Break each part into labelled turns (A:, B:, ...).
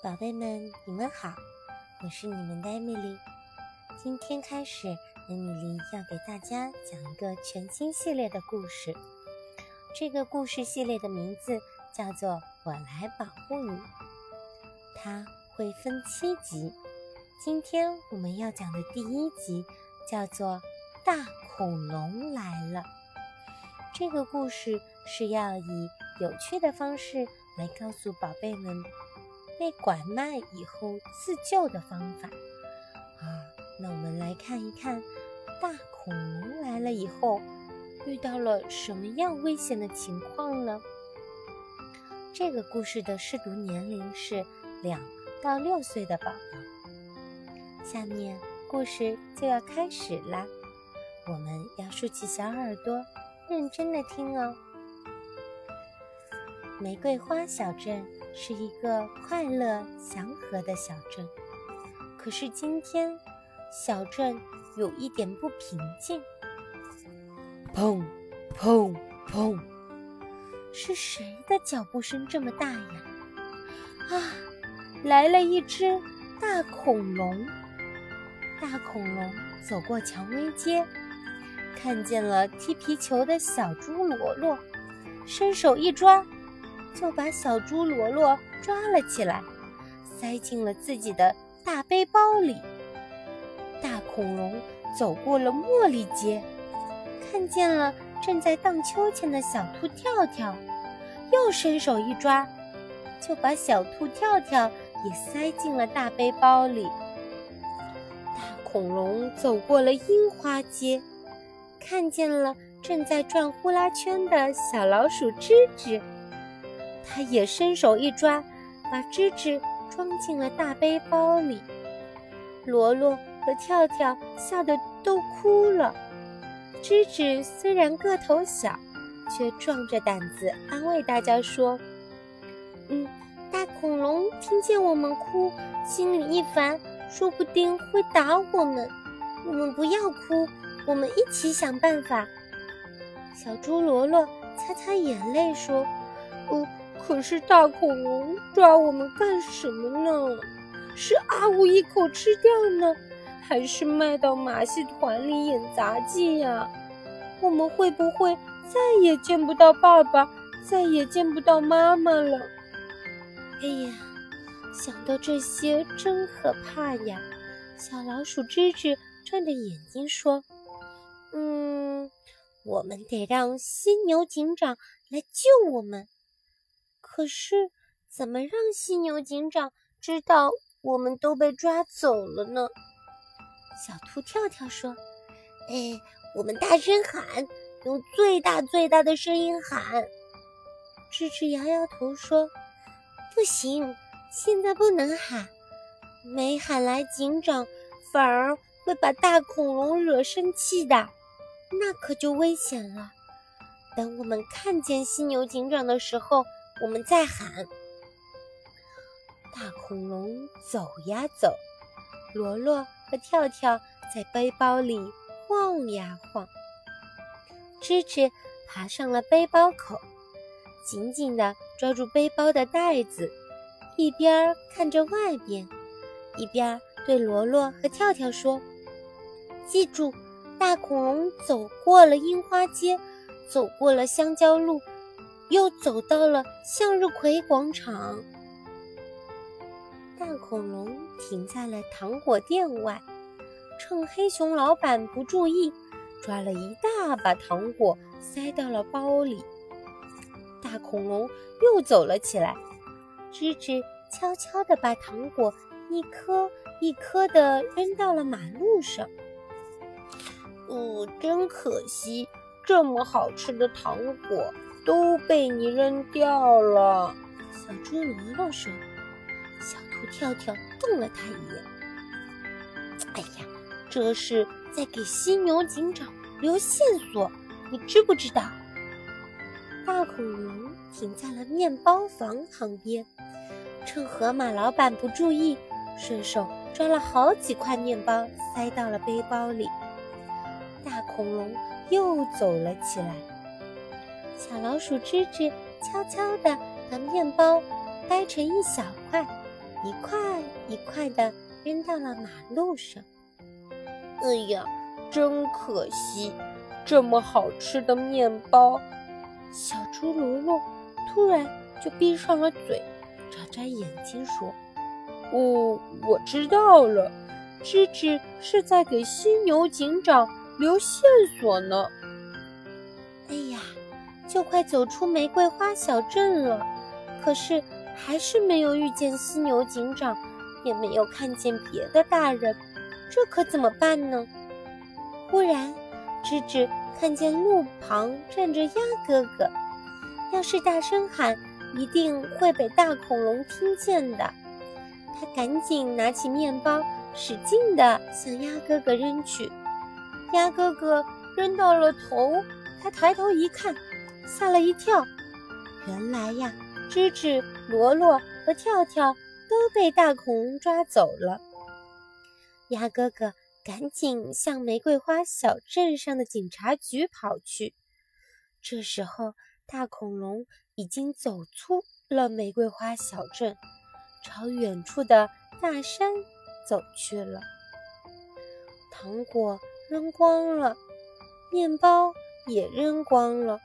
A: 宝贝们，你们好，我是你们的艾米丽。今天开始，艾米丽要给大家讲一个全新系列的故事。这个故事系列的名字叫做《我来保护你》，它会分七集。今天我们要讲的第一集叫做《大恐龙来了》。这个故事是要以有趣的方式来告诉宝贝们。被拐卖以后自救的方法啊，那我们来看一看，大恐龙来了以后遇到了什么样危险的情况呢？这个故事的试读年龄是两到六岁的宝宝。下面故事就要开始啦，我们要竖起小耳朵，认真的听哦。玫瑰花小镇。是一个快乐祥和的小镇，可是今天小镇有一点不平静。砰砰砰！是谁的脚步声这么大呀？啊，来了一只大恐龙！大恐龙走过蔷薇街，看见了踢皮球的小猪罗罗，伸手一抓。就把小猪罗罗抓了起来，塞进了自己的大背包里。大恐龙走过了茉莉街，看见了正在荡秋千的小兔跳跳，又伸手一抓，就把小兔跳跳也塞进了大背包里。大恐龙走过了樱花街，看见了正在转呼啦圈的小老鼠吱吱。他也伸手一抓，把芝芝装进了大背包里。罗罗和跳跳笑得都哭了。芝芝虽然个头小，却壮着胆子安慰大家说：“嗯，大恐龙听见我们哭，心里一烦，说不定会打我们。我们不要哭，我们一起想办法。”小猪罗罗擦擦眼泪说：“哦。”可是大恐龙抓我们干什么呢？是啊呜一口吃掉呢，还是卖到马戏团里演杂技呀？我们会不会再也见不到爸爸，再也见不到妈妈了？哎呀，想到这些真可怕呀！小老鼠吱吱转着眼睛说：“嗯，我们得让犀牛警长来救我们。”可是，怎么让犀牛警长知道我们都被抓走了呢？小兔跳跳说：“哎，我们大声喊，用最大最大的声音喊。”吱吱摇摇头说：“不行，现在不能喊，没喊来警长，反而会把大恐龙惹生气的，那可就危险了。等我们看见犀牛警长的时候。”我们在喊，大恐龙走呀走，罗罗和跳跳在背包里晃呀晃。吱吱爬上了背包口，紧紧地抓住背包的带子，一边看着外边，一边对罗罗和跳跳说：“记住，大恐龙走过了樱花街，走过了香蕉路。”又走到了向日葵广场，大恐龙停在了糖果店外，趁黑熊老板不注意，抓了一大把糖果塞到了包里。大恐龙又走了起来，吱吱悄悄地把糖果一颗一颗地扔到了马路上。哦，真可惜，这么好吃的糖果。都被你扔掉了，小猪罗罗说。小兔跳跳瞪了他一眼。哎呀，这是在给犀牛警长留线索，你知不知道？大恐龙停在了面包房旁边，趁河马老板不注意，顺手抓了好几块面包塞到了背包里。大恐龙又走了起来。小老鼠吱吱悄悄地把面包掰成一小块，一块一块的扔到了马路上。
B: 哎呀，真可惜，这么好吃的面包！
A: 小猪罗罗突然就闭上了嘴，眨眨眼睛说：“
B: 哦，我知道了，芝芝是在给犀牛警长留线索呢。”
A: 就快走出玫瑰花小镇了，可是还是没有遇见犀牛警长，也没有看见别的大人，这可怎么办呢？忽然，芝芝。看见路旁站着鸭哥哥，要是大声喊，一定会被大恐龙听见的。他赶紧拿起面包，使劲地向鸭哥哥扔去。鸭哥哥扔到了头，他抬头一看，吓了一跳。原来呀，芝芝、罗罗和跳跳都被大恐龙抓走了。鸭哥哥。赶紧向玫瑰花小镇上的警察局跑去。这时候，大恐龙已经走出了玫瑰花小镇，朝远处的大山走去了。糖果扔光了，面包也扔光了。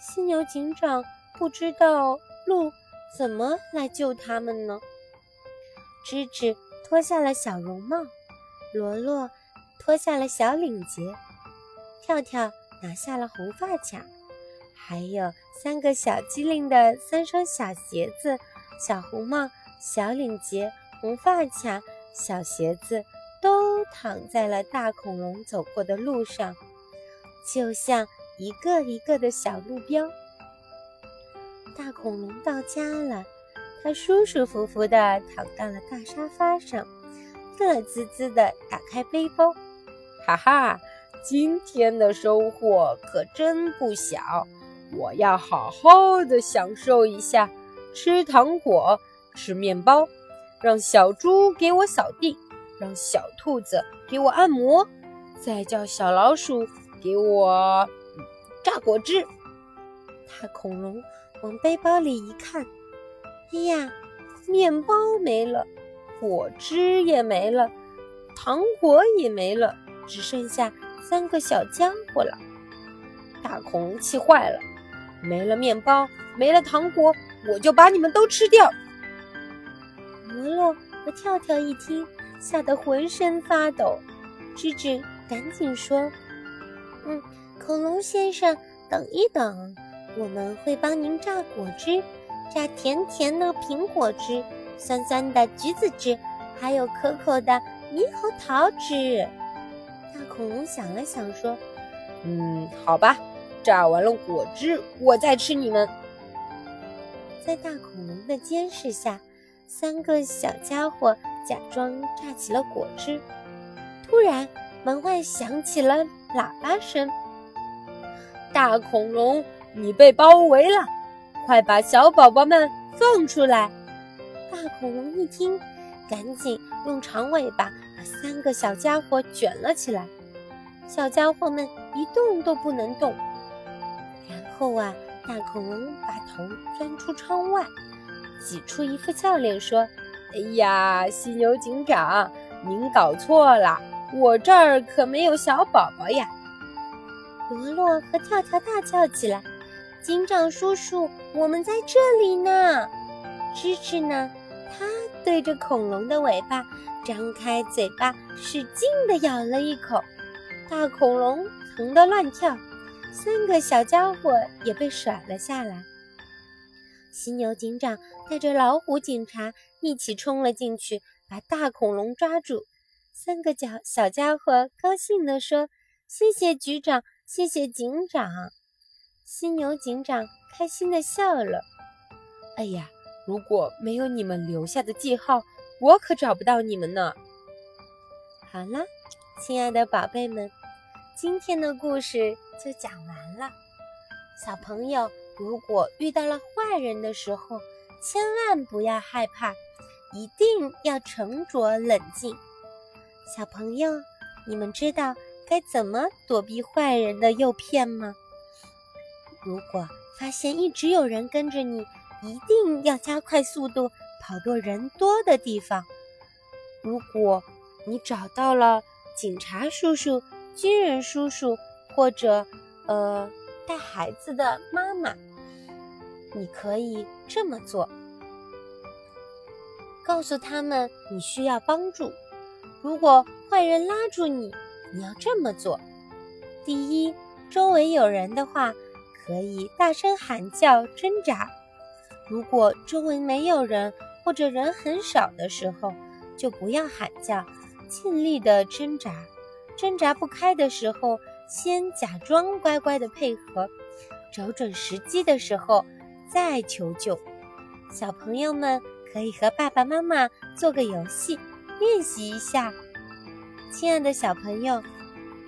A: 犀牛警长不知道路怎么来救他们呢？芝芝脱下了小绒帽。罗罗脱下了小领结，跳跳拿下了红发卡，还有三个小机灵的三双小鞋子：小红帽、小领结、红发卡。小鞋子都躺在了大恐龙走过的路上，就像一个一个的小路标。大恐龙到家了，它舒舒服服地躺到了大沙发上。乐滋滋地打开背包，
B: 哈哈，今天的收获可真不小！我要好好的享受一下，吃糖果，吃面包，让小猪给我扫地，让小兔子给我按摩，再叫小老鼠给我榨果汁。
A: 大恐龙往背包里一看，哎呀，面包没了。果汁也没了，糖果也没了，只剩下三个小家伙了。
B: 大恐龙气坏了，没了面包，没了糖果，我就把你们都吃掉。
A: 罗罗和跳跳一听，吓得浑身发抖。吱吱赶紧说：“嗯，恐龙先生，等一等，我们会帮您榨果汁，榨甜甜的苹果汁。”酸酸的橘子汁，还有可口的猕猴桃汁。大恐龙想了想，说：“
B: 嗯，好吧，榨完了果汁，我再吃你们。”
A: 在大恐龙的监视下，三个小家伙假装榨起了果汁。突然，门外响起了喇叭声：“
B: 大恐龙，你被包围了，快把小宝宝们放出来！”
A: 大恐龙一听，赶紧用长尾巴把三个小家伙卷了起来。小家伙们一动都不能动。然后啊，大恐龙把头钻出窗外，挤出一副笑脸说：“
B: 哎呀，犀牛警长，您搞错了，我这儿可没有小宝宝呀！”
A: 罗罗和跳跳大叫起来：“警长叔叔，我们在这里呢！”芝芝呢？它对着恐龙的尾巴张开嘴巴，使劲地咬了一口，大恐龙疼得乱跳，三个小家伙也被甩了下来。犀牛警长带着老虎警察一起冲了进去，把大恐龙抓住。三个小小家伙高兴地说：“谢谢局长，谢谢警长。”犀牛警长开心的笑了：“
B: 哎呀！”如果没有你们留下的记号，我可找不到你们呢。
A: 好了，亲爱的宝贝们，今天的故事就讲完了。小朋友，如果遇到了坏人的时候，千万不要害怕，一定要沉着冷静。小朋友，你们知道该怎么躲避坏人的诱骗吗？如果发现一直有人跟着你，一定要加快速度，跑到人多的地方。如果你找到了警察叔叔、军人叔叔，或者呃带孩子的妈妈，你可以这么做：告诉他们你需要帮助。如果坏人拉住你，你要这么做：第一，周围有人的话，可以大声喊叫挣扎；如果周围没有人或者人很少的时候，就不要喊叫，尽力的挣扎。挣扎不开的时候，先假装乖乖的配合，找准时机的时候再求救。小朋友们可以和爸爸妈妈做个游戏。练习一下，亲爱的小朋友，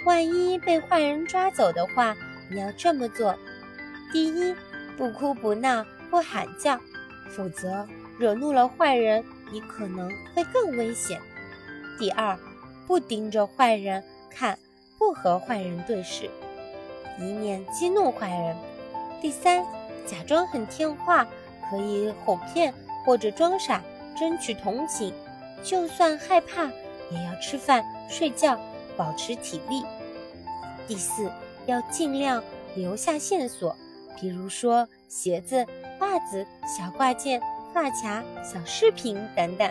A: 万一被坏人抓走的话，你要这么做：第一，不哭不闹不喊叫，否则惹怒了坏人，你可能会更危险；第二，不盯着坏人看，不和坏人对视，以免激怒坏人；第三，假装很听话，可以哄骗或者装傻，争取同情。就算害怕，也要吃饭、睡觉，保持体力。第四，要尽量留下线索，比如说鞋子、袜子、小挂件、发卡、小饰品等等。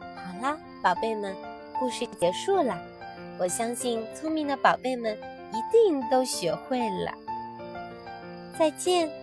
A: 好啦，宝贝们，故事结束了。我相信聪明的宝贝们一定都学会了。再见。